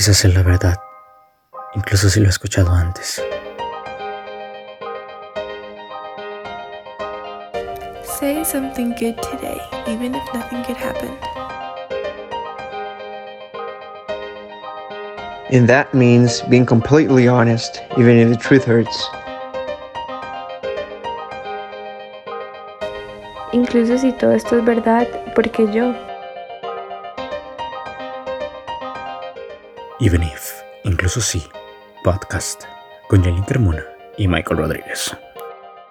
Quizás es la verdad, incluso si lo he escuchado antes. Say something good today, even if nothing good happened. And that means being completely honest, even if the truth hurts. Incluso si todo esto es verdad, porque yo. Even if, incluso si, podcast con Jelin Carmona y Michael Rodríguez.